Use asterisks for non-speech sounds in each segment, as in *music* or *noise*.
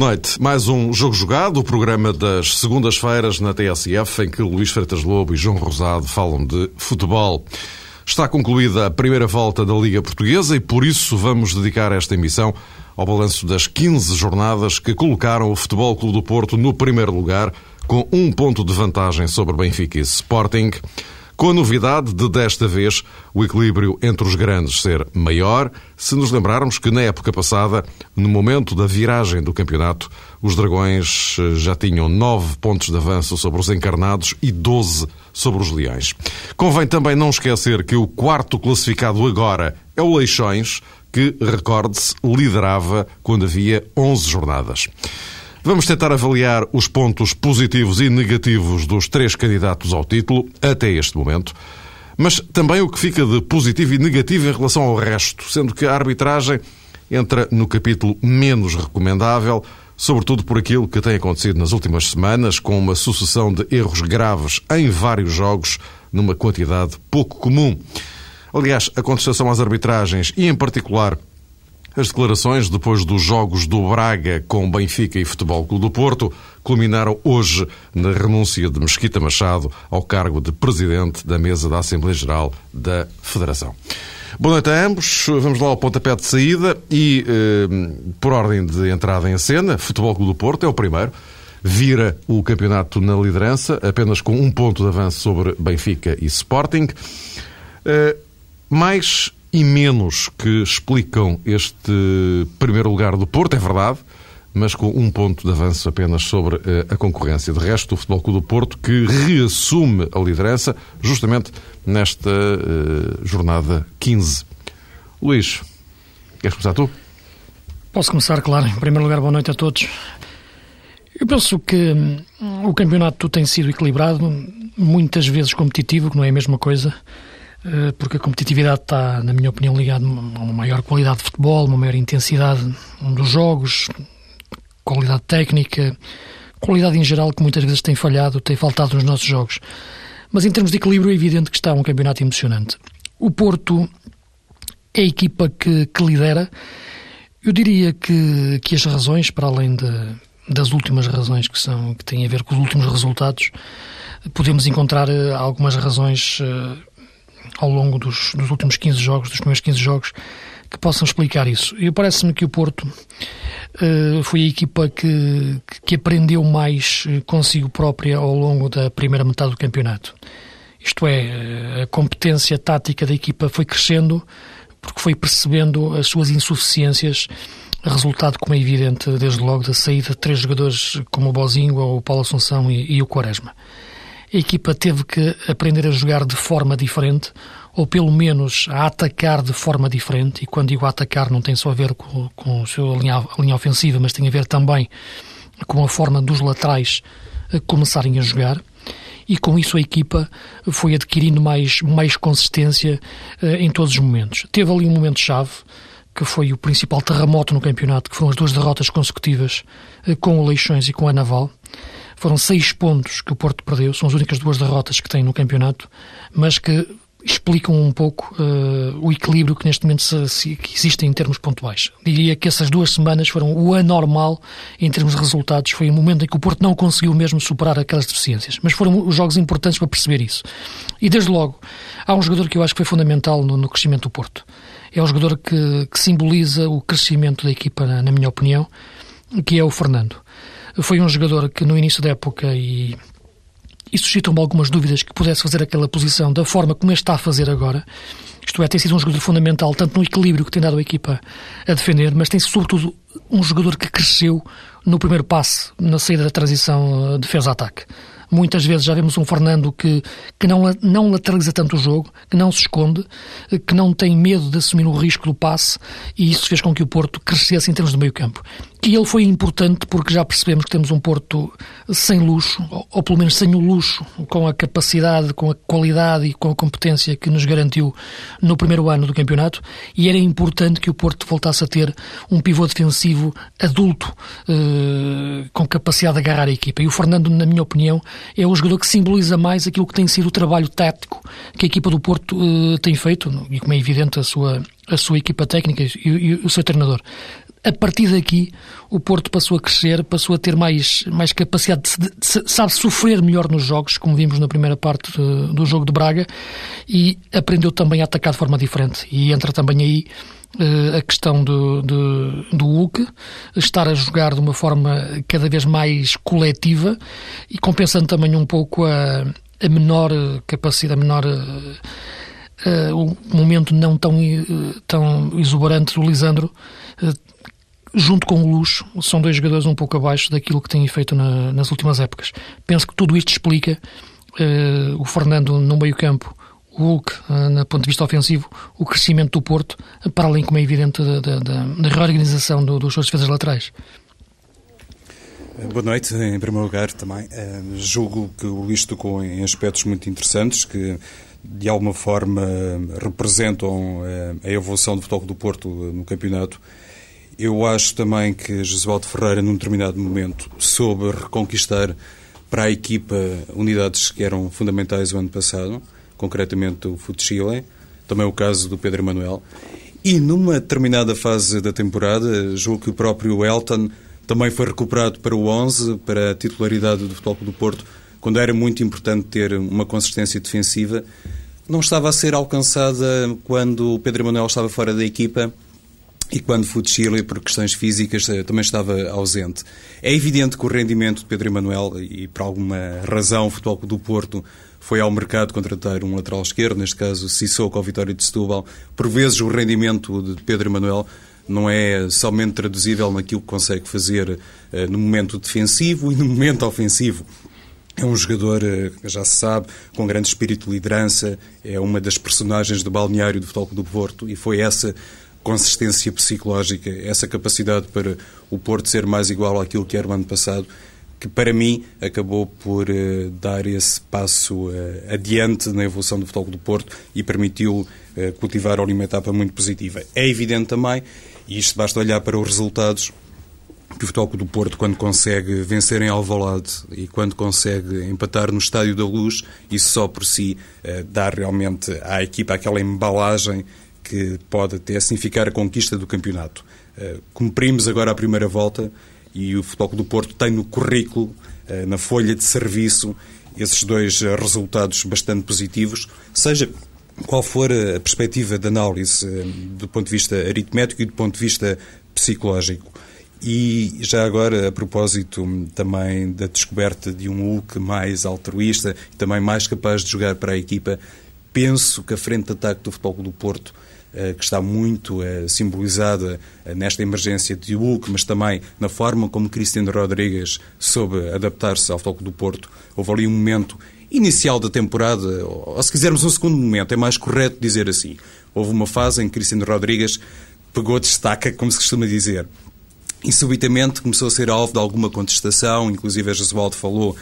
Boa noite. Mais um Jogo Jogado, o programa das segundas-feiras na TSF, em que Luís Freitas Lobo e João Rosado falam de futebol. Está concluída a primeira volta da Liga Portuguesa e por isso vamos dedicar esta emissão ao balanço das 15 jornadas que colocaram o Futebol Clube do Porto no primeiro lugar, com um ponto de vantagem sobre Benfica e Sporting com a novidade de, desta vez, o equilíbrio entre os grandes ser maior, se nos lembrarmos que na época passada, no momento da viragem do campeonato, os Dragões eh, já tinham 9 pontos de avanço sobre os encarnados e 12 sobre os Leões. Convém também não esquecer que o quarto classificado agora é o Leixões, que, recorde-se, liderava quando havia 11 jornadas. Vamos tentar avaliar os pontos positivos e negativos dos três candidatos ao título até este momento, mas também o que fica de positivo e negativo em relação ao resto, sendo que a arbitragem entra no capítulo menos recomendável, sobretudo por aquilo que tem acontecido nas últimas semanas, com uma sucessão de erros graves em vários jogos, numa quantidade pouco comum. Aliás, a contestação às arbitragens e, em particular, as declarações, depois dos jogos do Braga com Benfica e Futebol Clube do Porto, culminaram hoje na renúncia de Mesquita Machado ao cargo de presidente da mesa da Assembleia Geral da Federação. Boa noite a ambos. Vamos lá ao pontapé de saída e, eh, por ordem de entrada em cena, Futebol Clube do Porto é o primeiro. Vira o campeonato na liderança, apenas com um ponto de avanço sobre Benfica e Sporting. Eh, mais e menos que explicam este primeiro lugar do Porto, é verdade, mas com um ponto de avanço apenas sobre eh, a concorrência. De resto, o Futebol Clube do Porto que reassume a liderança justamente nesta uh, jornada 15. Luís, queres começar tu? Posso começar, claro. Em primeiro lugar, boa noite a todos. Eu penso que hum, o campeonato tem sido equilibrado, muitas vezes competitivo, que não é a mesma coisa. Eh, porque a competitividade está, na minha opinião, ligada a uma maior qualidade de futebol, uma maior intensidade dos jogos, qualidade técnica, qualidade em geral que muitas vezes tem falhado, tem faltado nos nossos jogos. Mas em termos de equilíbrio é evidente que está um campeonato emocionante. O Porto é a equipa que, que lidera. Eu diria que, que as razões, para além de, das últimas razões que, são, que têm a ver com os últimos resultados, podemos encontrar eh, algumas razões eh, ao longo dos, dos últimos 15 jogos, dos primeiros 15 jogos, que possam explicar isso. E parece-me que o Porto uh, foi a equipa que, que aprendeu mais eh, consigo própria ao longo da primeira metade do campeonato. Isto é, eh, a competência tática da equipa foi crescendo porque foi percebendo as suas insuficiências, resultado, como é evidente, desde logo da saída de três jogadores como o Bozinho, o Paulo Assunção e, e o Quaresma a equipa teve que aprender a jogar de forma diferente, ou pelo menos a atacar de forma diferente. E quando digo atacar, não tem só a ver com, com a sua linha, a linha ofensiva, mas tem a ver também com a forma dos laterais começarem a jogar. E com isso a equipa foi adquirindo mais, mais consistência uh, em todos os momentos. Teve ali um momento-chave, que foi o principal terremoto no campeonato, que foram as duas derrotas consecutivas uh, com o Leixões e com a Naval foram seis pontos que o Porto perdeu, são as únicas duas derrotas que tem no campeonato, mas que explicam um pouco uh, o equilíbrio que neste momento se, se, que existe em termos pontuais. Diria que essas duas semanas foram o anormal em termos de resultados. Foi o momento em que o Porto não conseguiu mesmo superar aquelas deficiências. Mas foram os jogos importantes para perceber isso. E desde logo, há um jogador que eu acho que foi fundamental no, no crescimento do Porto. É o jogador que, que simboliza o crescimento da equipa, na, na minha opinião, que é o Fernando. Foi um jogador que no início da época e, e suscitam-me algumas dúvidas que pudesse fazer aquela posição da forma como está a fazer agora. Isto é, tem sido um jogador fundamental, tanto no equilíbrio que tem dado a equipa a defender, mas tem sobretudo um jogador que cresceu no primeiro passe, na saída da transição eh, defesa-ataque. Muitas vezes já vemos um Fernando que, que não, não lateraliza tanto o jogo, que não se esconde, que não tem medo de assumir o risco do passe e isso fez com que o Porto crescesse em termos de meio campo. E ele foi importante porque já percebemos que temos um Porto sem luxo, ou, pelo menos sem o luxo, com a capacidade, com a qualidade e com a competência que nos garantiu no primeiro ano do campeonato e era importante que o Porto voltasse a ter um pivô defensivo adulto, eh, com capacidade de agarrar a equipa. E o Fernando, na minha opinião, é o jogador que simboliza mais aquilo que tem sido o trabalho tático que a equipa do Porto eh, tem feito, e como é evidente, a sua, a sua equipa técnica e, e o seu treinador a partir daqui o Porto passou a crescer, passou a ter mais, mais capacidade de, de, de sabe sofrer melhor nos jogos, como vimos na primeira parte de, do jogo de Braga, e aprendeu também a atacar de forma diferente. E entra também aí uh, a questão do, do, do Hulk, estar a jogar de uma forma cada vez mais coletiva e compensando também um pouco a, a menor capacidade, a menor. Uh, o momento não tão, tão exuberante do Lisandro, junto com o Luz, são dois jogadores um pouco abaixo daquilo que têm feito na, nas últimas épocas. Penso que tudo isto explica o Fernando no meio-campo, o Hulk, no ponto de vista ofensivo, o crescimento do Porto, para além, como é evidente, da, da, da reorganização do, dos seus defesas laterais. Boa noite, em primeiro lugar também. Uh, julgo que o Luís tocou em aspectos muito interessantes que, de alguma forma, representam uh, a evolução do futebol do Porto no campeonato. Eu acho também que Josualdo Ferreira, num determinado momento, soube reconquistar para a equipa unidades que eram fundamentais o ano passado, concretamente o Chile, também o caso do Pedro Emanuel. E numa determinada fase da temporada, julgo que o próprio Elton também foi recuperado para o 11, para a titularidade do Futebol do Porto, quando era muito importante ter uma consistência defensiva. Não estava a ser alcançada quando o Pedro Manuel estava fora da equipa e quando Futsili, por questões físicas, eh, também estava ausente. É evidente que o rendimento de Pedro Emanuel, e por alguma razão o Futebol do Porto foi ao mercado contratar um lateral esquerdo, neste caso Sissoko ao Vitória de Setúbal. Por vezes o rendimento de Pedro Emanuel não é somente traduzível naquilo que consegue fazer no momento defensivo e no momento ofensivo. É um jogador, já se sabe, com grande espírito de liderança, é uma das personagens do balneário do Futebol do Porto e foi essa consistência psicológica, essa capacidade para o Porto ser mais igual àquilo que era o ano passado, que para mim acabou por uh, dar esse passo uh, adiante na evolução do futebol do Porto e permitiu uh, cultivar uma etapa muito positiva. É evidente também e isto basta olhar para os resultados que o Futebol do Porto, quando consegue vencer em Alvalade e quando consegue empatar no Estádio da Luz, isso só por si dá realmente à equipa aquela embalagem que pode até significar a conquista do campeonato. Eh, cumprimos agora a primeira volta e o Futebol do Porto tem no currículo, eh, na folha de serviço, esses dois resultados bastante positivos, seja qual for a perspectiva de análise eh, do ponto de vista aritmético e do ponto de vista psicológico. E já agora, a propósito também da descoberta de um Hulk mais altruísta e também mais capaz de jogar para a equipa, penso que a frente de ataque do Futebol do Porto, eh, que está muito eh, simbolizada nesta emergência de Hulk, mas também na forma como Cristiano Rodrigues soube adaptar-se ao Futebol do Porto, houve ali um momento inicial da temporada, ou se quisermos um segundo momento, é mais correto dizer assim. Houve uma fase em que Cristiano Rodrigues pegou destaca, como se costuma dizer. E subitamente começou a ser alvo de alguma contestação, inclusive a Jesualdo falou uh,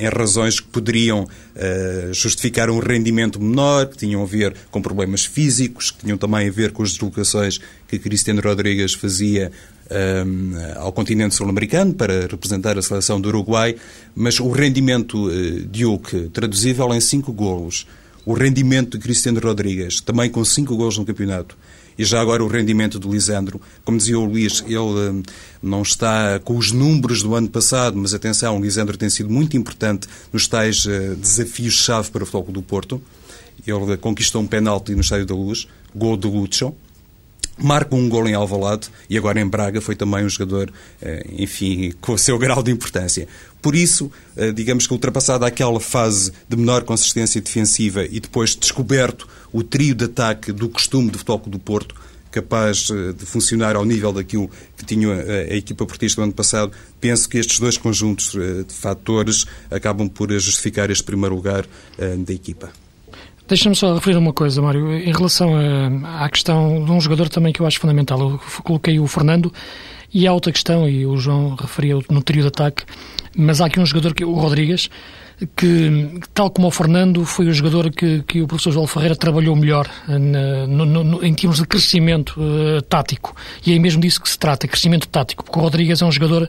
em razões que poderiam uh, justificar um rendimento menor, que tinham a ver com problemas físicos, que tinham também a ver com as deslocações que Cristiano Rodrigues fazia um, ao continente sul-americano para representar a seleção do Uruguai, mas o rendimento de Hulk, traduzível em cinco golos, o rendimento de Cristiano Rodrigues, também com cinco golos no campeonato, e já agora o rendimento do Lisandro, como dizia o Luís, ele uh, não está com os números do ano passado, mas atenção, o Lisandro tem sido muito importante nos tais uh, desafios-chave para o Futebol do Porto. Ele conquistou um penalti no Estádio da Luz, gol de Lucho, marca um gol em Alvalade e agora em Braga foi também um jogador, eh, enfim, com o seu grau de importância. Por isso, eh, digamos que ultrapassada aquela fase de menor consistência defensiva e depois descoberto o trio de ataque do costume do Futebol do Porto, capaz eh, de funcionar ao nível daquilo que tinha a equipa portista no ano passado, penso que estes dois conjuntos de fatores acabam por justificar este primeiro lugar da equipa. Deixa-me só referir uma coisa, Mário, em relação à questão de um jogador também que eu acho fundamental. Eu coloquei o Fernando e há outra questão, e o João referia no trio de ataque, mas há aqui um jogador, que o Rodrigues, que, tal como o Fernando, foi o jogador que, que o professor João Ferreira trabalhou melhor na, no, no, em termos de crescimento uh, tático. E é mesmo disso que se trata, crescimento tático, porque o Rodrigues é um jogador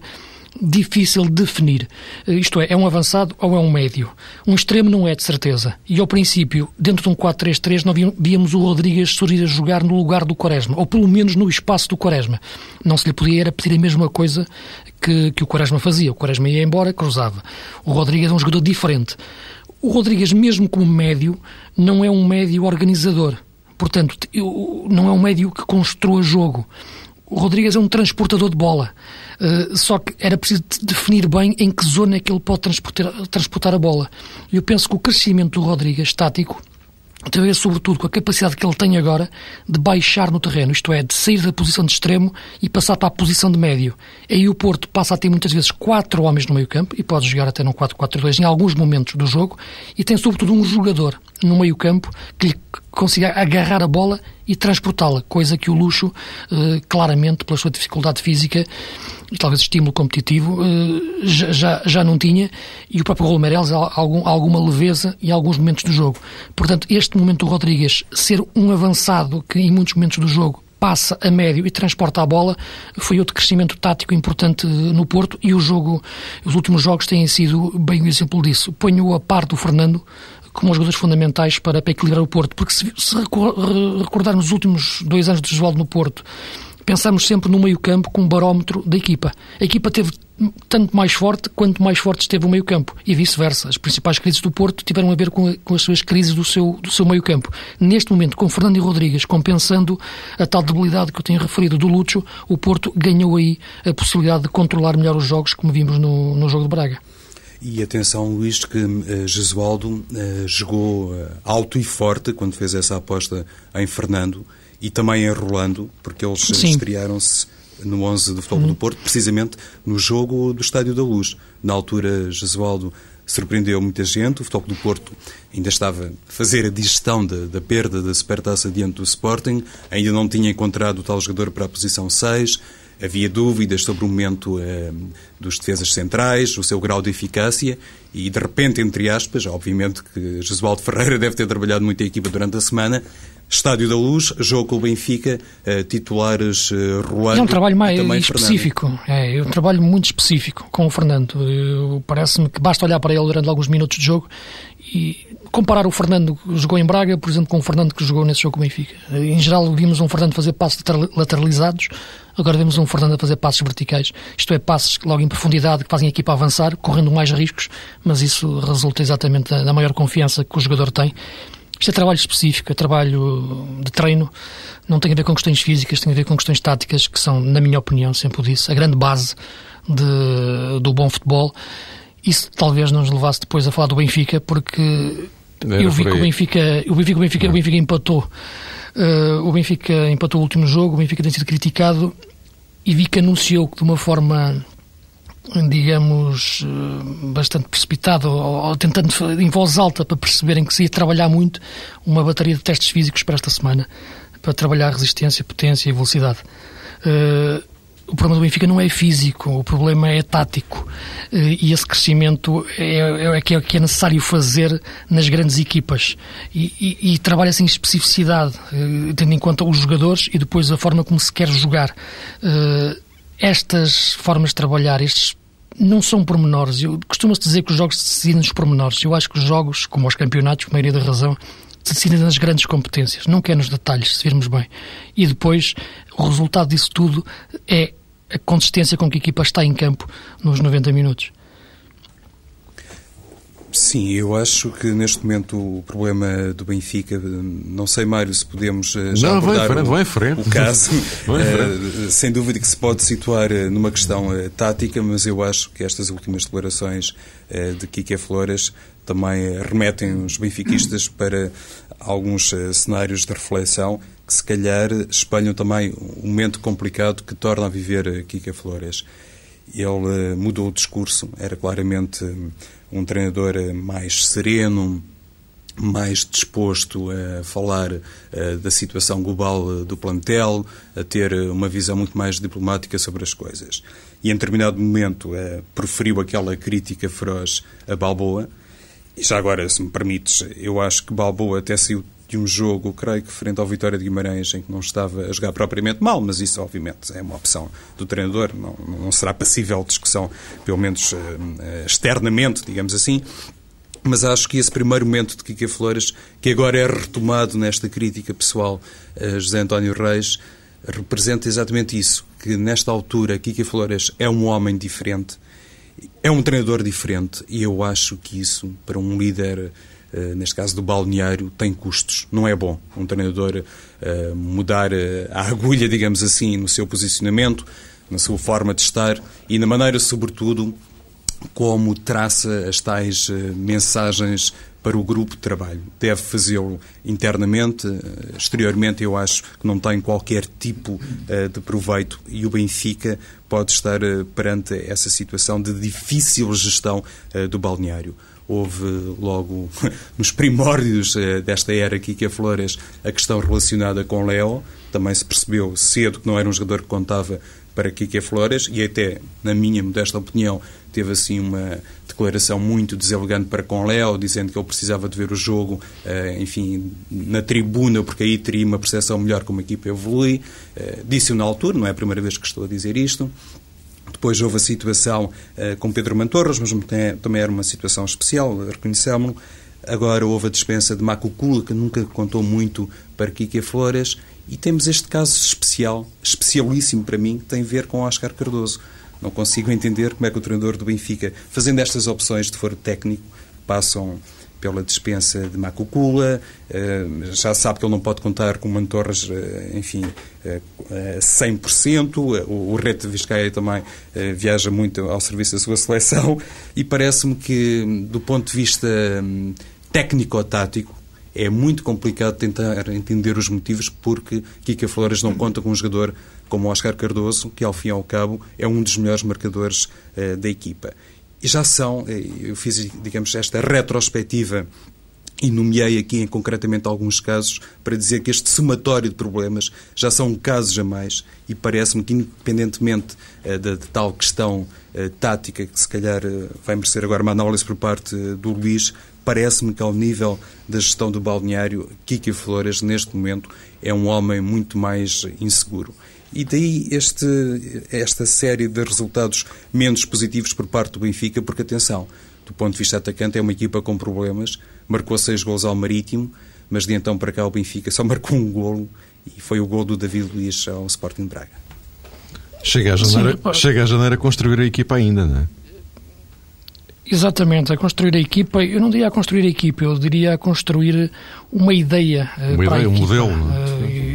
difícil de definir. Isto é, é um avançado ou é um médio. Um extremo não é de certeza. E ao princípio, dentro de um 4-3-3, nós víamos o Rodrigues surgir a jogar no lugar do Quaresma, ou pelo menos no espaço do Quaresma. Não se lhe podia era pedir a mesma coisa que, que o Quaresma fazia. O Quaresma ia embora, cruzava. O Rodrigues é um jogador diferente. O Rodrigues, mesmo como médio, não é um médio organizador. Portanto, não é um médio que construa jogo. O Rodrigues é um transportador de bola. Uh, só que era preciso definir bem em que zona é que ele pode transportar, transportar a bola. Eu penso que o crescimento do Rodrigues, estático, tem a ver sobretudo com a capacidade que ele tem agora de baixar no terreno, isto é, de sair da posição de extremo e passar para a posição de médio. Aí o Porto passa a ter muitas vezes quatro homens no meio campo e pode jogar até num 4-4-2 em alguns momentos do jogo e tem sobretudo um jogador no meio campo que lhe consiga agarrar a bola e transportá-la, coisa que o Luxo, eh, claramente, pela sua dificuldade física e talvez estímulo competitivo, eh, já, já não tinha, e o próprio Raul algum, alguma leveza em alguns momentos do jogo. Portanto, este momento do Rodrigues ser um avançado que em muitos momentos do jogo passa a médio e transporta a bola, foi outro crescimento tático importante no Porto e o jogo, os últimos jogos têm sido bem um exemplo disso. Ponho a par do Fernando como os jogadores fundamentais para, para equilibrar o Porto, porque se, se recordarmos os últimos dois anos de Josualdo no Porto, pensamos sempre no meio-campo como barómetro da equipa. A equipa teve tanto mais forte quanto mais forte esteve o meio-campo e vice-versa. As principais crises do Porto tiveram a ver com, com as suas crises do seu, do seu meio-campo. Neste momento, com Fernando e Rodrigues compensando a tal debilidade que eu tenho referido do Lúcio, o Porto ganhou aí a possibilidade de controlar melhor os jogos, como vimos no, no jogo de Braga. E atenção, Luís, que uh, Gesualdo uh, jogou uh, alto e forte quando fez essa aposta em Fernando e também em Rolando, porque eles estrearam-se no 11 do Futebol uhum. do Porto, precisamente no jogo do Estádio da Luz. Na altura, Jesualdo surpreendeu muita gente. O Futebol do Porto ainda estava a fazer a digestão da, da, perda da supertaça diante do Sporting, ainda não tinha encontrado o tal jogador para a posição 6. Havia dúvidas sobre o momento eh, dos defesas centrais, o seu grau de eficácia e, de repente, entre aspas, obviamente que Jesualdo Ferreira *laughs* deve ter trabalhado muito a equipa durante a semana, Estádio da Luz, jogo com o Benfica, uh, titulares uh. É um trabalho mais específico, é, é um trabalho muito específico com o Fernando. Parece-me que basta olhar para ele durante alguns minutos de jogo e comparar o Fernando que jogou em Braga, por exemplo, com o Fernando que jogou nesse jogo com o Benfica. Em geral, vimos um Fernando fazer passos lateralizados, agora vemos um Fernando a fazer passos verticais. Isto é, passos logo em profundidade que fazem a equipa avançar, correndo mais riscos, mas isso resulta exatamente da maior confiança que o jogador tem isto é trabalho específico, é trabalho de treino, não tem a ver com questões físicas, tem a ver com questões táticas, que são, na minha opinião, sempre o disse, a grande base de, do bom futebol. Isso talvez nos levasse depois a falar do Benfica, porque eu vi que o Benfica, o Benfica, o Benfica, o Benfica empatou. Uh, o Benfica empatou o último jogo, o Benfica tem sido criticado e vi que anunciou que de uma forma digamos, eh, bastante precipitado, ou, tentando em voz alta para perceberem que se ia trabalhar muito uma bateria de testes físicos para esta semana, para trabalhar resistência, potência e velocidade. Uh, o problema do Benfica não é físico, o problema é tático. Uh, e esse crescimento é, é, é, que é, que é necessário fazer nas grandes equipas. E, e, e trabalha-se em especificidade, uh, tendo em conta os jogadores e depois a forma como se quer jogar estas formas de trabalhar, estes não são pormenores. Costuma-se dizer que os jogos se decidem nos pormenores. Eu acho que os jogos, como os campeonatos, a maioria da razão, decidem nas grandes competências, não quer nos detalhes, se virmos bem. E depois, o resultado disso tudo é a consistência com que a equipa está em campo nos 90 minutos. Sim, eu acho que neste momento o problema do Benfica, não sei, Mário, se podemos eh, já não, abordar frente, o, frente. o, caso. *laughs* uh, sem dúvida que se pode situar eh, numa questão uh, tática, mas eu acho que estas últimas declarações uh, de Kike Flores também remetem os benfiquistas para alguns cenários de reflexão que se calhar espelham também um momento complicado que torna a viver Kike Flores. Ele mudou o discurso, era claramente um treinador eh, mais sereno, mais disposto a falar da situação global do plantel, a ter uma visão muito mais diplomática sobre as coisas. E em determinado momento proferiu aquela crítica feroz a Balboa. E já agora, se me permites, eu acho que Balboa até saiu de um jogo, creio que frente ao Vitória de Guimarães, em que não estava a jogar propriamente mal, mas isso, obviamente, é uma opção do treinador, não, não será passível de discussão, pelo menos uh, externamente, digamos assim. Mas acho que esse primeiro momento de Kika Flores, que agora é retomado nesta crítica pessoal a José António Reis, representa exatamente isso, que nesta altura Kika Flores é um homem diferente, é um treinador diferente, e eu acho que isso, para um líder eh, neste caso do balneário, tem custos. Não é bom um treinador uh, mudar eh, a agulha, digamos assim, no seu posicionamento, na sua forma de estar e na maneira, sobretudo, como traça as tais mensagens para o grupo de trabalho. Deve fazê-lo internamente, exteriormente eu acho que não tem qualquer tipo de proveito e o Benfica pode estar perante essa situação de difícil gestão do balneário houve logo *laughs* nos primórdios eh, desta era Kika Flores a questão relacionada com Leo. Também se percebeu cedo que não era um jogador que contava para Kika Flores e até, na minha modesta opinião, teve assim uma declaração muito deselegante para com Leo, dizendo que ele precisava de ver o jogo, eh, enfim, na tribuna, porque aí teria uma percepção melhor como a equipa evolui. Eh, disse-o na altura, não é a primeira vez que estou a dizer isto. Depois houve a situação uh, com Pedro Mantorras, mas também era uma situação especial, reconhecemos-lo. Agora houve a dispensa de Macucula, que nunca contou muito para Kike Flores. E temos este caso especial, especialíssimo para mim, que tem a ver com Oscar Cardoso. Não consigo entender como é que o treinador do Benfica, fazendo estas opções de foro técnico, passam pela dispensa de Macucula, eh, já sabe que ele não pode contar com Mantorras, eh, enfim, 100%, eh, o Rete de Vizcaya também viaja muito ao serviço da sua seleção. E parece-me que, do ponto de vista hum, técnico-tático, é muito complicado tentar entender os motivos porque Kika Flores não conta com um jogador como Oscar Cardoso, que ao fim e ao cabo é um dos melhores marcadores da equipa. E já são, eh, eu fiz, digamos, esta retrospectiva e nomeei aqui em concretamente alguns casos para dizer que este somatório de problemas já são casos a mais e parece-me que, independentemente uh, de tal questão uh, tática, que se calhar uh, vai merecer agora uma análise por parte do Luís, parece-me que ao nível da gestão do balneário, Kiki Flores, neste momento, é um homem muito mais inseguro. E daí este, esta série de resultados menos positivos por parte do Benfica, porque, atenção, do ponto de vista atacante, é uma equipa com problemas, marcou seis gols ao Marítimo, mas de então para cá o Benfica só marcou um golo e foi o gol do David Luiz ao Sporting de Braga. Chega a janeiro, Sim, chega a, janeiro a construir a equipa ainda, não é? Exatamente, a construir a equipa, eu não diria a construir a equipa, eu diria a construir uma ideia. Eh, uma ideia, um modelo. Não é? Uh,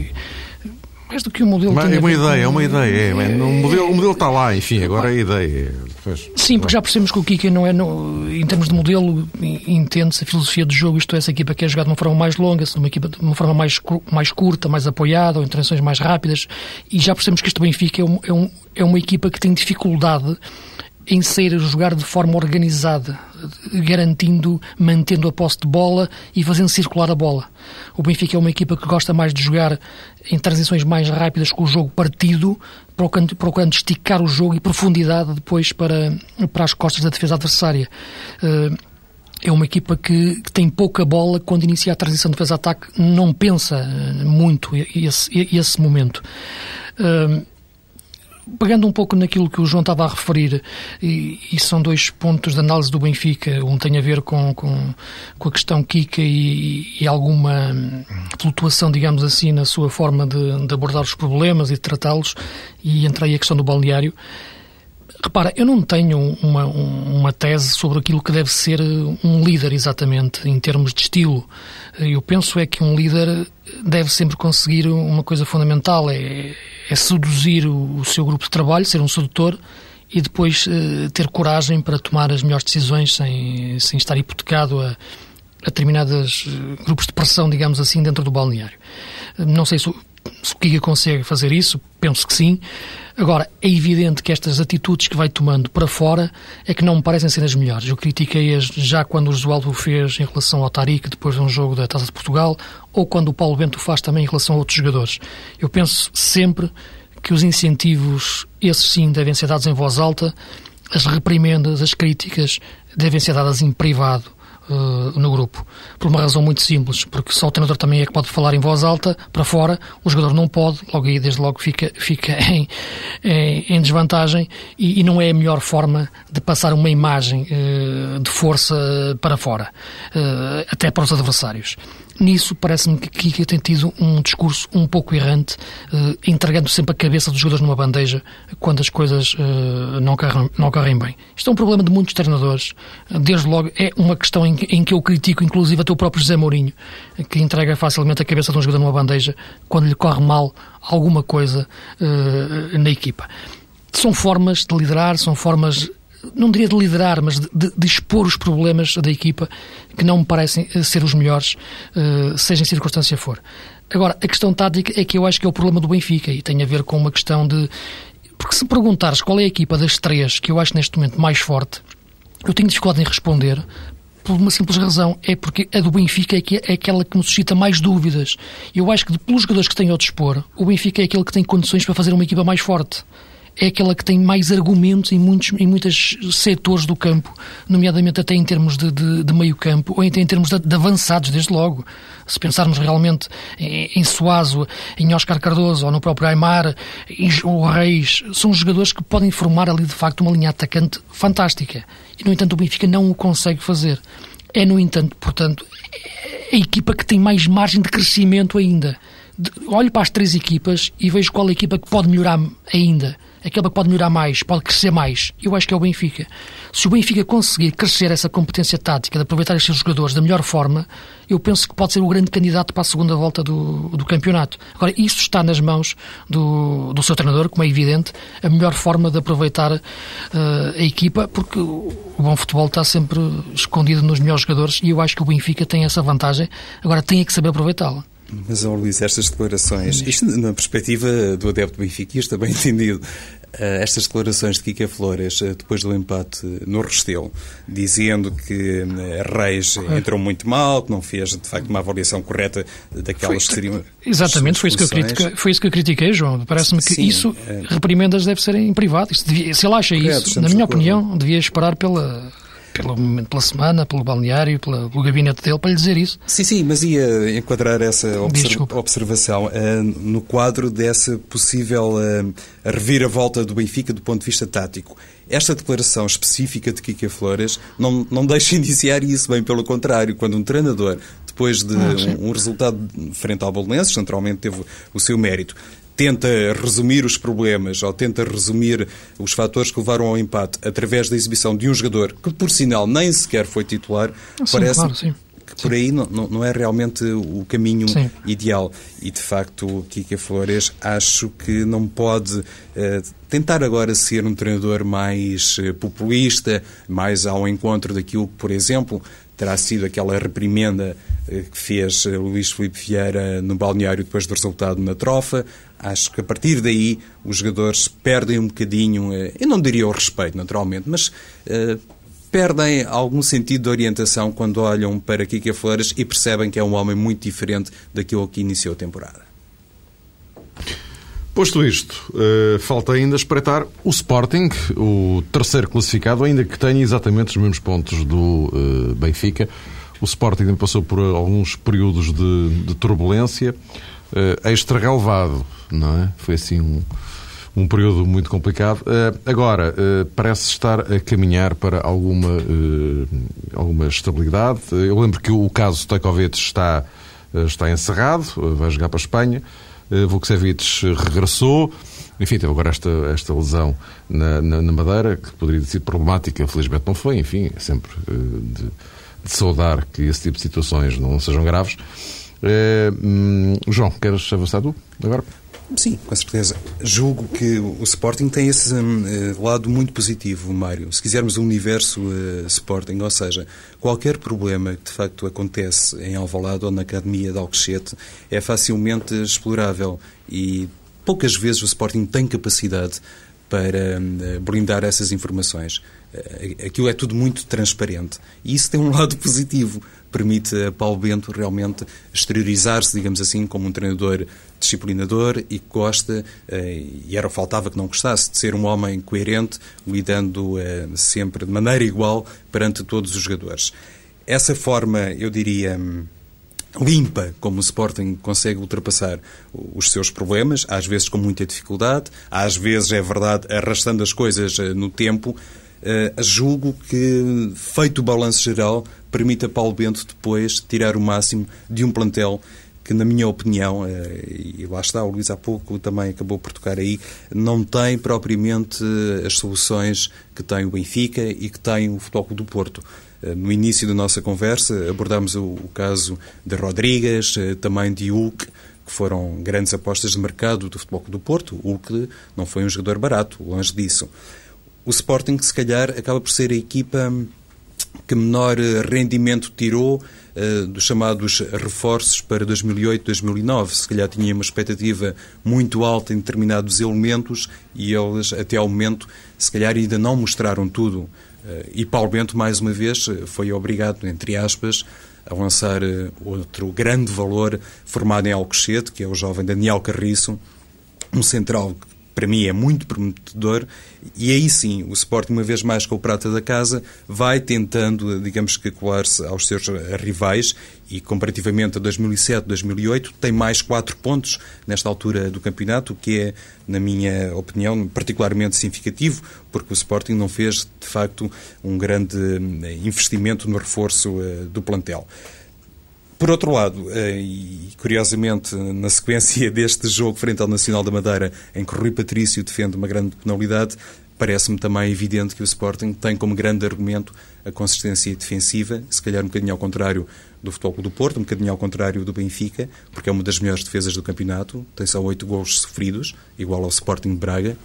mais do que o modelo. Mas é uma ideia, é uma ideia. É, é, o, modelo, o modelo está lá, enfim, agora é a ideia. Depois, Sim, porque já percebemos que o Kika não é, no, em termos de modelo, entende-se a filosofia do jogo, isto é, essa equipa quer jogar de uma forma mais longa, uma equipa de uma forma mais, mais curta, mais apoiada, ou intervenções mais rápidas, e já percebemos que este Benfica é, um, é, um, é uma equipa que tem dificuldade em sair a jogar de forma organizada, garantindo, mantendo a posse de bola e fazendo circular a bola. O Benfica é uma equipa que gosta mais de jogar em transições mais rápidas com o jogo partido, procurando, procurando esticar o jogo e profundidade depois para, para as costas da defesa adversária. Uh, é uma equipa que, que, tem pouca bola quando inicia a transição de defesa-ataque, não pensa eh, muito esse, esse momento. Uh, pegando um pouco naquilo que o João estava a referir, e, e, são dois pontos de análise do Benfica, um tem a ver com, com, com a questão Kika e, e, alguma flutuação, digamos assim, na sua forma de, de abordar os problemas e de tratá-los, e entra aí a questão do balneário. Repara, eu não tenho uma, uma tese sobre aquilo que deve ser um líder exatamente, em termos de estilo. Eu penso é que um líder deve sempre conseguir uma coisa fundamental, é, é seduzir o, o, seu grupo de trabalho, ser um sedutor e depois uh, ter coragem para tomar as melhores decisões sem, sem estar hipotecado a, a determinados uh, grupos de pressão, digamos assim, dentro do balneário. Não sei se se o Kiga consegue fazer isso, penso que sim. Agora, é evidente que estas atitudes que vai tomando para fora é que não me parecem ser as melhores. Eu critiquei-as já quando o Josualdo o fez em relação ao Tariq, depois de um jogo da Taça de Portugal, ou quando o Paulo Bento o faz também em relação a outros jogadores. Eu penso sempre que os incentivos, esses sim, devem ser dados em voz alta, as reprimendas, as críticas devem ser dadas em privado, uh, no grupo. Por uma razão muito simples, porque só o treinador também é que pode falar em voz alta para fora, o jogador não pode, logo aí desde logo fica, fica *laughs* em, em, em desvantagem e, e, não é a melhor forma de passar uma imagem uh, de força para fora, uh, até para os adversários. Nisso parece-me que Kika tem tido um discurso um pouco errante, eh, entregando sempre a cabeça dos jogadores numa bandeja quando as coisas eh, não, correm, não correm bem. Isto é um problema de muitos treinadores. Desde logo é uma questão em, em que eu critico, inclusive, até o próprio José Mourinho, que entrega facilmente a cabeça de um jogador numa bandeja quando lhe corre mal alguma coisa eh, na equipa. São formas de liderar, são formas não diria de liderar, mas de, de, de, expor os problemas da equipa que não me parecem eh, ser os melhores, uh, seja em circunstância for. Agora, a questão tática é que eu acho que é o problema do Benfica e tem a ver com uma questão de. Porque se perguntares qual é a equipa das três que eu acho neste momento mais forte, eu tenho dificuldade em responder por uma simples razão, é porque a do Benfica é, que é aquela que me suscita mais dúvidas. Eu acho que, pelos jogadores que têm ao dispor, o Benfica é aquele que tem condições para fazer uma equipa mais forte é aquela que tem mais argumentos em muitos em muitos setores do campo, nomeadamente até em termos de, de, de meio campo ou até em termos de, de, avançados, desde logo. Se pensarmos realmente em, em Suazo, em Oscar Cardoso ou no próprio Aymar, em o Reis, são jogadores que podem formar ali de facto uma linha atacante fantástica. E no entanto o Benfica não o consegue fazer. É, no entanto, portanto, a equipa que tem mais margem de crescimento ainda. Olho para as três equipas e vejo qual é a equipa que pode melhorar ainda aquela que pode melhorar mais, pode crescer mais, eu acho que é o Benfica. Se o Benfica conseguir crescer essa competência tática, de aproveitar os seus jogadores da melhor forma, eu penso que pode ser o grande candidato para a segunda volta do, do campeonato. Agora, isso está nas mãos do, do seu treinador, como é evidente, a melhor forma de aproveitar uh, a equipa, porque o, bom futebol está sempre escondido nos melhores jogadores e eu acho que o Benfica tem essa vantagem. Agora, tem que saber aproveitá-la. Mas, oh, Luís, estas declarações, isto na perspectiva do adepto benfiquista, bem *laughs* entendido, eh, estas declarações de Kika Flores eh, depois do empate no Restelo, dizendo que eh, Reis entrou muito mal, que não fez de facto uma avaliação correta daquelas foi, que seriam. Exatamente, foi isso que, eu critiquei, foi isso que eu critiquei, João. Parece-me que Sim, isso, é... reprimendas deve ser em privado. Devia, se ele acha Correto, isso, na minha opinião, devia esperar pela pelo, pela semana, pelo balneário, pela, pelo gabinete dele, para lhe dizer isso. Sim, sim, mas ia enquadrar essa observ observação uh, no quadro dessa possível uh, reviravolta do Benfica do ponto de vista tático. Esta declaração específica de Kika Flores não, não deixa *laughs* indiciar isso, bem pelo contrário, quando um treinador depois de ah, um, um, resultado frente ao Bolonenses, naturalmente teve o seu mérito, tenta resumir os problemas ou tenta resumir os fatores que levaram ao empate através da exibição de um jogador que, por sinal, nem sequer foi titular, sim, parece claro, sim. que por aí não, não, é realmente o caminho sim. ideal. E, de facto, Kika Flores acho que não pode uh, tentar agora ser um treinador mais uh, populista, mais ao encontro daquilo que, por exemplo, terá sido aquela reprimenda eh, que fez Luís Filipe Vieira no balneário depois do resultado na trofa. Acho que a partir daí os jogadores perdem um bocadinho, eh, eu não diria o respeito, naturalmente, mas uh, perdem algum sentido de orientação quando olham para Kika Flores e percebem que é um homem muito diferente daquilo que iniciou a temporada. Posto isto, uh, falta ainda espreitar o Sporting, o terceiro classificado, ainda que tenha exatamente os mesmos pontos do uh, Benfica. O Sporting passou por alguns períodos de, de turbulência, uh, extra relevado, não é? Foi assim um, um período muito complicado. Uh, agora, uh, parece estar a caminhar para alguma, alguma estabilidade. Eu lembro que o caso Stojkovic está, está encerrado, vai jogar para a Espanha. Vukcevic regressou. Enfim, teve agora esta, esta lesão na, na, na Madeira, que poderia ser problemática, infelizmente não foi. Enfim, é sempre de, de saudar que esse tipo de situações não sejam graves. Hum, João, queres avançar tu agora? Sim, com certeza. Julgo que o Sporting tem esse um, eh, lado muito positivo, Mário. Se quisermos um universo uh, Sporting, ou seja, qualquer problema que de facto acontece em Alvalade ou na Academia de Alcochete é facilmente explorável e poucas vezes o Sporting tem capacidade para uh, blindar essas informações. Uh, aquilo é tudo muito transparente. E isso tem um *laughs* lado positivo, permite a Paulo Bento realmente exteriorizar-se, digamos assim, como um treinador disciplinador e que gosta, eh, e era faltava que não gostasse, de ser um homem coerente, lidando eh, sempre de maneira igual perante todos os jogadores. essa forma, eu diria, limpa como o Sporting consegue ultrapassar os seus problemas, às vezes com muita dificuldade, às vezes, é verdade, arrastando as coisas eh, no tempo, uh, julgo que, feito o balanço geral, permite a Paulo Bento depois tirar o máximo de um plantel que, na minha opinião, eh, e lá está, o Luís há pouco também acabou por tocar aí, não tem propriamente as soluções que tem o Benfica e que tem o Futebol do Porto. Eh, no início da nossa conversa abordámos o, caso de Rodrigues, eh, também de Hulk, que foram grandes apostas de mercado do Futebol do Porto. Hulk não foi um jogador barato, longe disso. O Sporting, se calhar, acaba por ser a equipa que menor rendimento tirou uh, dos chamados reforços para 2008-2009. Se calhar tinha uma expectativa muito alta em determinados elementos e eles, até ao momento, se calhar ainda não mostraram tudo. Uh, e Paulo Bento, mais uma vez, foi obrigado, entre aspas, a lançar uh, outro grande valor formado em Alcochete, que é o jovem Daniel Carriço, um central para mim é muito prometedor e aí sim o Sporting, uma vez mais com o prata da casa, vai tentando, digamos que, colar-se aos seus rivais e comparativamente a 2007, 2008, tem mais quatro pontos nesta altura do campeonato, o que é, na minha opinião, particularmente significativo, porque o Sporting não fez, de facto, um grande investimento no reforço eh, do plantel. Por outro lado, eh, e curiosamente, na sequência *laughs* deste jogo frente ao Nacional da Madeira, em que Rui Patrício defende uma grande penalidade, parece-me também evidente que o Sporting tem como grande argumento a consistência defensiva, se calhar um bocadinho ao contrário do Futebol do Porto, um bocadinho ao contrário do Benfica, porque é uma das melhores defesas do campeonato, tem só oito gols sofridos, igual ao Sporting de Braga,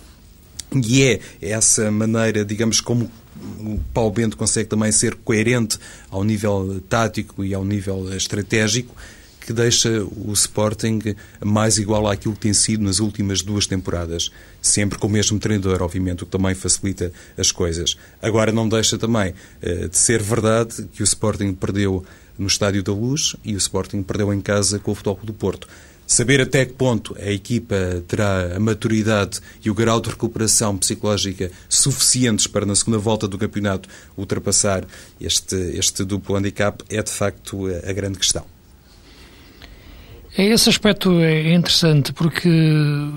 e é essa maneira, digamos, como o Paulo Bento consegue também ser coerente ao nível tático e ao nível estratégico, que deixa o Sporting mais igual àquilo que tem sido nas últimas duas temporadas. Sempre com o mesmo treinador, obviamente, o que também facilita as coisas. Agora não deixa também uh, de ser verdade que o Sporting perdeu no Estádio da Luz e o Sporting perdeu em casa com o Futebol do Porto. Saber até que ponto a equipa terá a maturidade e o grau de recuperação psicológica suficientes para, na segunda volta do campeonato, ultrapassar este, este duplo handicap é, de facto, a grande questão. É, esse aspecto é interessante, porque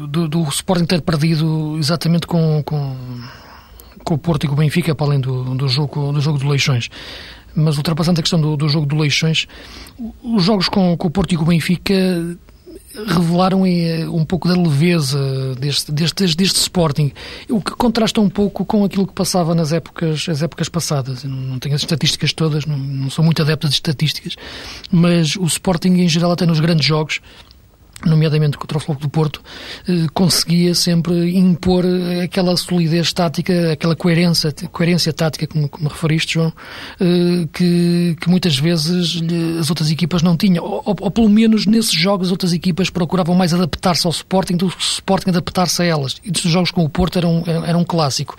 do, do Sporting ter perdido exatamente com, com, com o Porto e com o Benfica, para além do, do, jogo, do jogo de Leixões. Mas ultrapassando a questão do, do jogo de Leixões, os jogos com, com o Porto e com o Benfica revelaram eh, um pouco da leveza deste, deste, deste Sporting, o que contrasta um pouco com aquilo que passava nas épocas, as épocas passadas. Eu não tenho as estatísticas todas, não, não sou muito adepto de estatísticas, mas o Sporting em geral até nos grandes jogos nomeadamente contra o Floco do Porto, eh, conseguia sempre impor aquela solidez tática, aquela coerência, coerência tática, como, como referiste, João, eh, que, que muitas vezes as outras equipas não tinham. Ou, ou, pelo menos nesses jogos as outras equipas procuravam mais adaptar-se ao Sporting do que o Sporting adaptar-se a elas. E esses jogos com o Porto eram, eram um clássico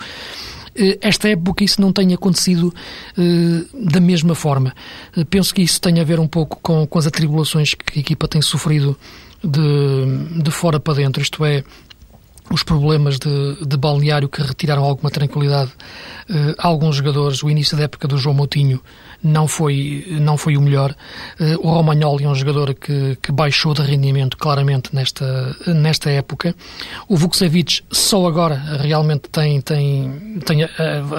eh, esta época isso não tenha acontecido da mesma forma. penso que isso tem a ver um pouco com, com as atribulações que a equipa tem sofrido de, de fora para dentro, isto é, os problemas de, de balneário que retiraram alguma tranquilidade uh, a alguns jogadores. O início da época do João Moutinho não foi, não foi o melhor. Uh, o Romagnoli é um jogador que, que baixou de rendimento claramente nesta, nesta época. O Vukcevic só agora realmente tem, tem, tem uh,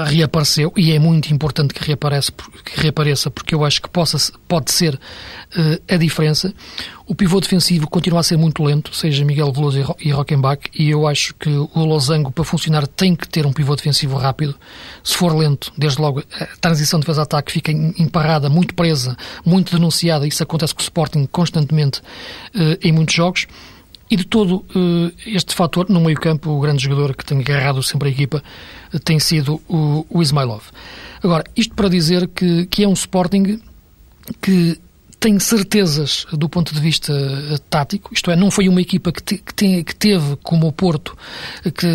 reapareceu e é muito importante que, reaparece, que reapareça porque eu acho que possa, pode ser a diferença. O pivô defensivo continua a ser muito lento, seja Miguel Veloso e Rockenbach, e eu acho que o Losango, para funcionar, tem que ter um pivô defensivo rápido. Se for lento, desde logo, a transição de defesa-ataque fica emparrada, muito presa, muito denunciada. Isso acontece com o Sporting constantemente uh, em muitos jogos. E de todo uh, este fator, no meio-campo, o grande jogador que tem agarrado sempre a equipa uh, tem sido o, o Ismailov. Agora, isto para dizer que, que é um Sporting que tem certezas do ponto de vista eh, tático, isto é, não foi uma equipa que, te, que, te, que, teve como o Porto, que,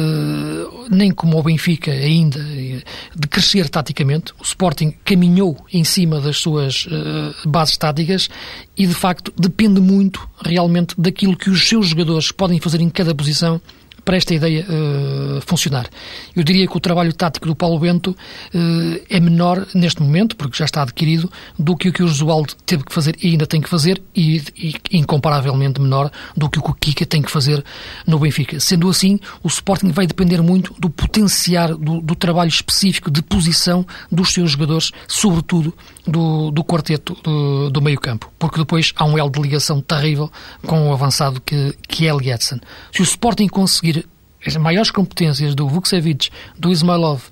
nem como o Benfica ainda, eh, de crescer taticamente. O Sporting caminhou em cima das suas uh, bases táticas e, de facto, depende muito realmente daquilo que os seus jogadores podem fazer em cada posição para esta ideia uh, funcionar. Eu diria que o trabalho tático do Paulo Bento uh, é menor neste momento, porque já está adquirido, do que o que o Josualdo teve que fazer e ainda tem que fazer, e, e incomparavelmente menor do que o que o Kika tem que fazer no Benfica. Sendo assim, o Sporting vai depender muito do potenciar do, do trabalho específico de posição dos seus jogadores, sobretudo do, do quarteto do, do meio-campo, porque depois há um elo de ligação terrível com o avançado que, que é Lietzen. Se o Sporting conseguir as maiores competências do Vukcevic, do Ismailov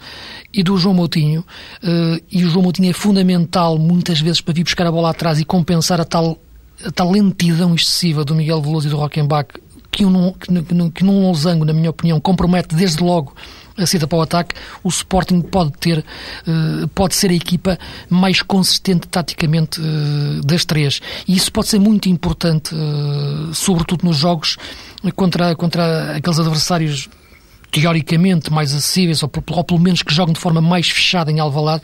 e do João Moutinho, uh, e o João Moutinho é fundamental muitas vezes para vir buscar a bola atrás e compensar a tal, a tal lentidão excessiva do Miguel Veloso e do Rockenbach, que, um, que, que num losango, na minha opinião, compromete desde logo a saída para o ataque, o Sporting pode ter, uh, pode ser a equipa mais consistente taticamente uh, das três. E isso pode ser muito importante, uh, sobretudo nos jogos contra, contra aqueles adversários teoricamente mais acessíveis, ou, ou, pelo menos que jogam de forma mais fechada em Alvalade,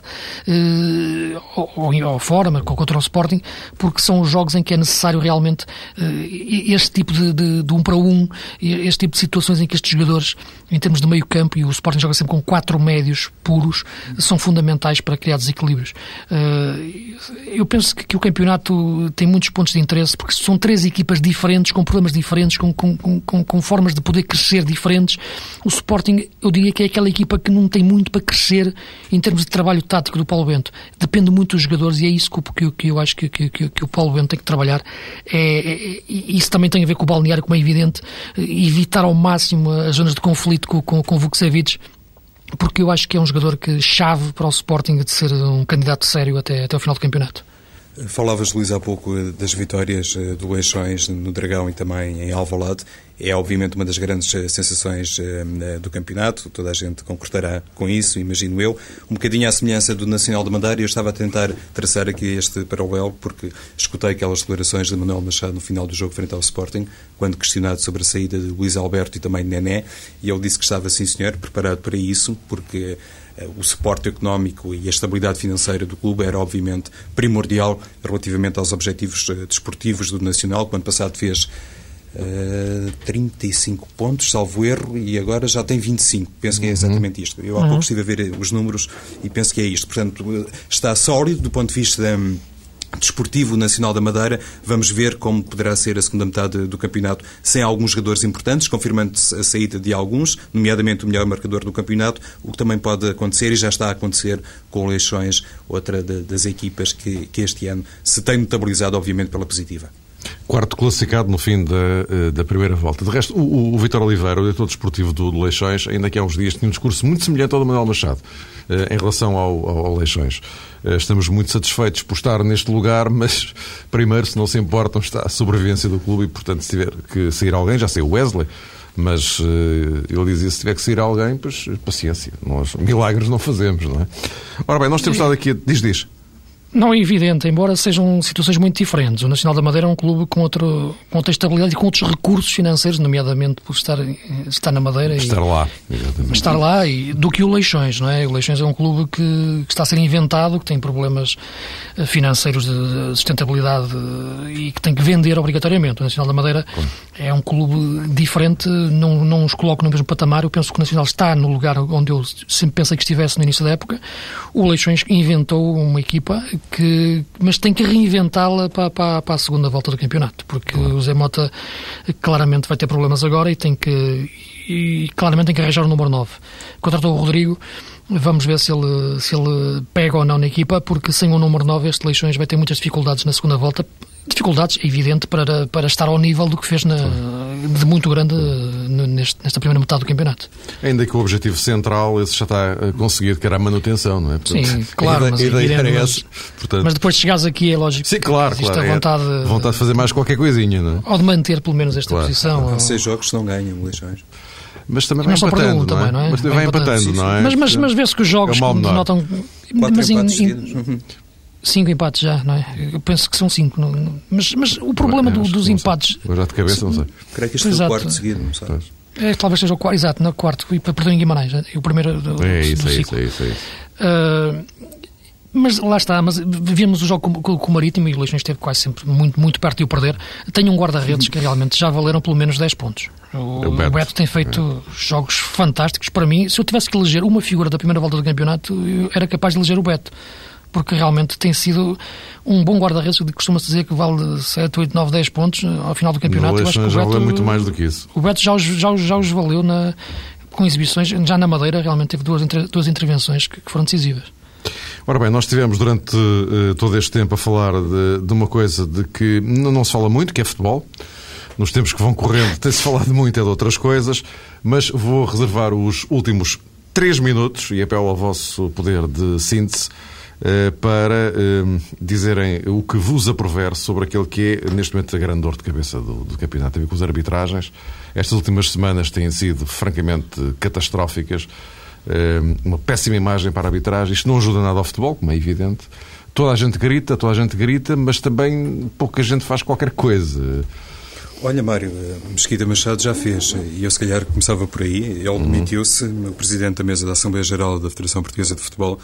eh, ou, ou, fora, mas contra o Sporting, porque são os jogos em que é necessário realmente eh, este tipo de, de, de, um para um, este tipo de situações em que estes jogadores, em termos de meio campo, e o Sporting joga sempre com quatro médios puros, são fundamentais para criar desequilíbrios. Eh, eu penso que, que, o campeonato tem muitos pontos de interesse, porque são três equipas diferentes, com problemas diferentes, com, com, com, com formas de poder crescer diferentes. O Sporting, eu diria que é aquela equipa que não tem muito para crescer em termos de trabalho tático do Paulo Bento. Depende muito dos jogadores e é isso que, que, que eu acho que, que, que, o Paulo Bento tem que trabalhar. É, é, é, isso também tem a ver com o balneário, como é evidente, evitar ao máximo as zonas de conflito com, com, com Vukcevic porque eu acho que é um jogador que chave para o Sporting de ser um candidato sério até, até o final do campeonato. Falavas, Luís, há pouco das vitórias eh, do Leixões no Dragão e também em Alvalade. É, obviamente, uma das grandes eh, sensações eh, do campeonato. Toda a gente concordará com isso, imagino eu. Um bocadinho à semelhança do Nacional de Madeira, eu estava a tentar traçar aqui este paralelo, porque escutei aquelas declarações de Manuel Machado no final do jogo frente ao Sporting, quando questionado sobre a saída de Luís Alberto e também de Nené, e ele disse que estava, sim senhor, preparado para isso, porque eh, o suporte económico e a estabilidade financeira do clube era, obviamente, primordial relativamente aos objetivos eh, desportivos do Nacional, que ano passado fez uh, 35 pontos, salvo erro, e agora já tem 25. Penso que é exatamente isto. Eu há pouco estive a ver os números e penso que é isto. Portanto, está sólido do ponto de vista da Desportivo Nacional da Madeira. Vamos ver como poderá ser a segunda metade do campeonato sem alguns jogadores importantes, confirmando-se a saída de alguns, nomeadamente o melhor marcador do campeonato, o que também pode acontecer e já está a acontecer com Leixões, outra das equipas que, que este ano se tem notabilizado, obviamente, pela positiva. Quarto classificado no fim da, eh, da primeira volta. De resto, o, o Vitor Oliveira, o diretor desportivo do, do Leixões, ainda que há uns dias tinha um discurso muito semelhante ao do Manuel Machado eh, em relação ao, ao, ao Leixões. Eh, estamos muito satisfeitos por estar neste lugar, *laughs* mas primeiro, se não se importam, está a sobrevivência do clube e, portanto, se tiver que sair alguém, já sei o Wesley, mas uh, ele dizia se tiver que sair alguém, pois paciência, nós milagres não fazemos, não é? Ora bem, nós temos estado aqui, diz, diz. Não é evidente, embora sejam situações muito diferentes. O Nacional da Madeira é um clube com, outro, com outra estabilidade e com outros recursos financeiros, nomeadamente por estar, estar na Madeira. Estar e, lá. Exatamente. Estar lá e, do que o Leixões, não é? O Leixões é um clube que, que está a ser inventado, que tem problemas eh, financeiros de sustentabilidade eh, e que tem que vender obrigatoriamente. O Nacional da Madeira é um clube diferente, não, não os coloco no mesmo patamar. Eu penso que o Nacional está no lugar onde eu sempre pensei que estivesse no início da época. O Leixões inventou uma equipa que, mas tem que reinventá-la para, para, para, a segunda volta do campeonato, porque claro. o Zé Mota claramente vai ter problemas agora e tem que e claramente tem que arranjar o número 9. Contratou o Rodrigo, vamos ver se ele, se ele pega ou não na equipa, porque sem o número 9 este Leixões vai ter muitas dificuldades na segunda volta, dificuldades, é evidente, para, para estar ao nível do que fez na, de muito grande neste, nesta primeira metade do campeonato. Ainda que o objetivo central esse já está conseguido, que era a manutenção, não é? Portanto, Sim, claro. A ideia, mas, era essa. Portanto, mas depois de chegares aqui, é lógico. Sim, claro, claro. A é vontade, é, vontade de fazer mais qualquer coisinha, não é? Ou de manter pelo menos esta claro. posição. Há seis jogos que não ganham, Leixões. Mas também vai empatando, um, também, não é? Mas vai empatando, não é? Mas, mas, mas vê-se que os jogos é denotam... Quatro mas em, em, Cinco empates já, não é? Eu penso que são cinco. Não, não. Mas, mas o problema é, do, dos empates. Já de cabeça, não sei. Creio que este foi o quarto seguido, não sei. É, talvez seja o quarto, exato, no quarto, e perdeu em Guimarães, é? o primeiro do, é isso, do é isso, é isso, é isso. Uh, mas lá está, mas vimos o jogo com, com, com, o Marítimo e o Leixões esteve quase sempre muito, muito perto de o perder. Tem um guarda-redes que realmente já valeram pelo menos 10 pontos. O, o, Beto. o Beto. tem feito é. jogos fantásticos. Para mim, se eu tivesse que eleger uma figura da primeira volta do campeonato, eu era capaz de eleger o Beto. Porque realmente tem sido um bom guarda-redes, costuma-se dizer que vale 7, 8, 9, 10 pontos ao final do campeonato. acho que o Beto, muito mais do que isso. O Beto já os, já, já os valeu na, com exibições. Já na Madeira, realmente teve duas, duas intervenções que, que foram decisivas. Ora bem, nós estivemos durante uh, todo este tempo a falar de, de uma coisa de que não, não, se fala muito, que é futebol. Nos tempos que vão correndo tem-se *laughs* falado muito é de outras coisas, mas vou reservar os últimos três minutos, e apelo ao vosso poder de síntese, para uh, dizerem o que vos aprover sobre aquele que é, neste momento, a grande dor de cabeça do, do campeonato. Tem a ver com as arbitragens. Estas últimas semanas têm sido francamente catastróficas. Ehm, uma péssima imagem para a arbitragem. Isto não ajuda nada ao futebol, como é evidente. Toda a gente grita, toda a gente grita, mas também pouca gente faz qualquer coisa. Olha, Mário, eh, Mesquita Machado já fez, e eu se calhar começava por aí. Ele demitiu-se, presidente da mesa da Assembleia Geral da Federação Portuguesa de Futebol,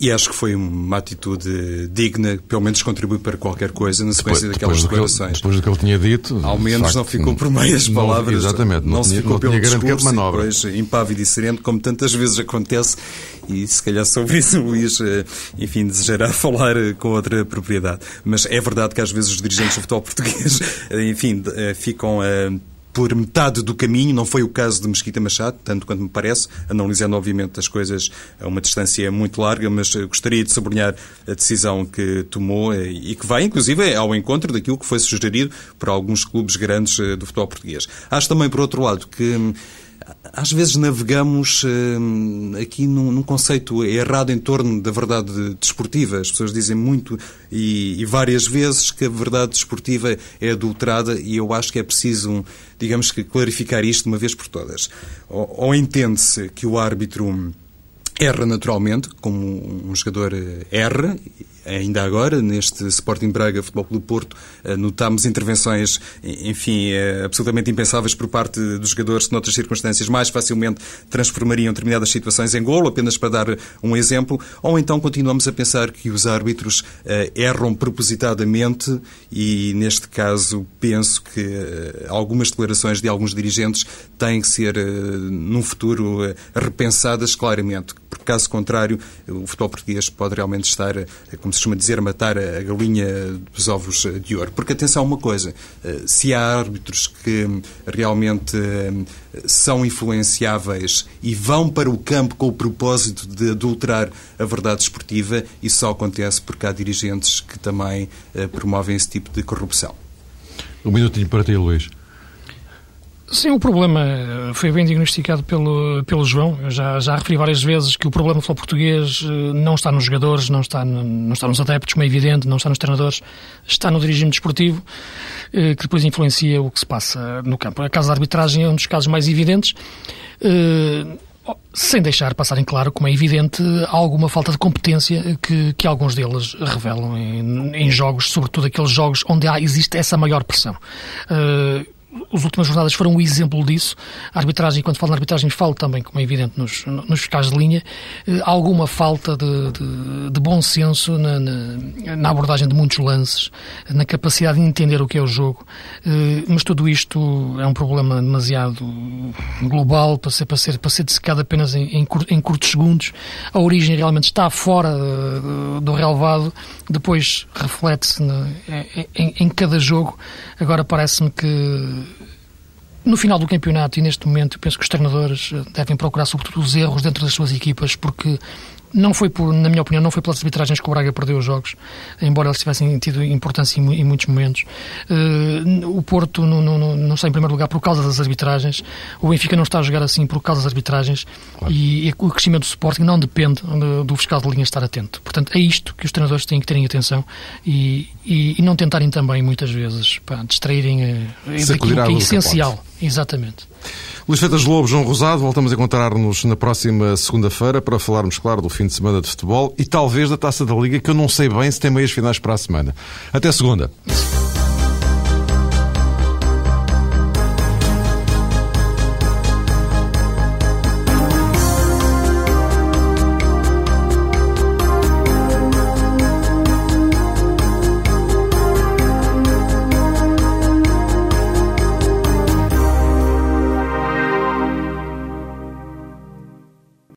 e acho que foi uma atitude digna, pelo menos contribui para qualquer coisa na sequência depois, daquelas declarações. depois do que ele tinha dito. Ao menos facto, não ficou por meias palavras. Não, exatamente, não, não tinha, se ficou não pelo grande manobra. Depois, impávido e sereno, como tantas vezes acontece, e se calhar sobre isso o Luís, eh, enfim, desejará falar eh, com outra propriedade. Mas é verdade que às vezes os dirigentes do futebol *laughs* português, eh, enfim, ficam por metade do caminho, não foi o caso de Mesquita Machado, tanto quanto me parece, analisando obviamente as coisas a uma distância muito larga, mas gostaria de sublinhar a decisão que tomou eh, e que vai inclusive ao encontro daquilo que foi sugerido por alguns clubes grandes eh, do futebol português. Acho também, por outro lado, que hum, às vezes navegamos uh, aqui num, num, conceito errado em torno da verdade desportiva. As pessoas dizem muito e, e, várias vezes que a verdade desportiva é adulterada e eu acho que é preciso, digamos que, clarificar isto de uma vez por todas. Ou, ou entende-se que o árbitro erra naturalmente, como um jogador erra, ainda agora, neste Sporting Braga Futebol Clube Porto, eh, notámos intervenções, enfim, eh, absolutamente impensáveis por parte dos jogadores que, noutras circunstâncias, mais facilmente transformariam determinadas situações em golo, apenas para dar um exemplo, ou então continuamos a pensar que os árbitros erram propositadamente e, neste caso, penso que algumas declarações de alguns dirigentes têm que ser, num futuro, repensadas claramente, porque, caso contrário, o futebol português pode realmente estar, como se costuma dizer, matar a galinha dos ovos de ouro. Porque, atenção a uma coisa, eh, se há árbitros que realmente eh, são influenciáveis e vão para o campo com o propósito de adulterar a verdade esportiva, isso só acontece porque há dirigentes que também eh, promovem esse tipo de corrupção. Um minutinho para ti, Luís. Sim, o problema foi bem diagnosticado pelo, pelo João. Eu já, já referi várias vezes que o problema do futebol português eh, não está nos jogadores, não está, não está nos adeptos, como é evidente, não está nos treinadores, está no dirigimento desportivo, eh, que depois influencia o que se passa no campo. A casa da arbitragem é um dos casos mais evidentes, eh, sem deixar passar em claro, como é evidente, alguma falta de competência que, que alguns deles revelam em, em jogos, sobretudo aqueles jogos onde há, existe essa maior pressão as últimas jornadas foram um exemplo disso. A arbitragem, quando falo na arbitragem, falo também, como é evidente, nos, nos fiscais de linha, eh, alguma falta de, de, de bom senso na, na, na, abordagem de muitos lances, na capacidade de entender o que é o jogo. Eh, mas tudo isto é um problema demasiado global para ser, para ser, para ser dessecado apenas em, em, em curtos segundos. A origem realmente está fora eh, do relevado, depois reflete-se em, em cada jogo. Agora parece-me que no final do campeonato e neste momento, eu penso que os treinadores eh, devem procurar, sobretudo, os erros dentro das suas equipas, porque não foi, por, na minha opinião, não foi pelas arbitragens que o Braga perdeu os jogos, embora eles tivessem tido importância em, em muitos momentos. Uh, o Porto não, não, não, está em primeiro lugar por causa das arbitragens, o Benfica não está a jogar assim por causa das arbitragens claro. e, e, o crescimento do Sporting não depende do, do, fiscal de linha estar atento. Portanto, é isto que os treinadores têm que terem atenção e, e, e não tentarem também, muitas vezes, pá, distraírem uh, daquilo que é essencial. Exatamente. Luís Feitas Lobo, João Rosado, voltamos a encontrar-nos na próxima segunda-feira para falarmos, claro, do fim de semana de futebol e talvez da Taça da Liga, que eu não sei bem se tem meias finais para a semana. Até segunda.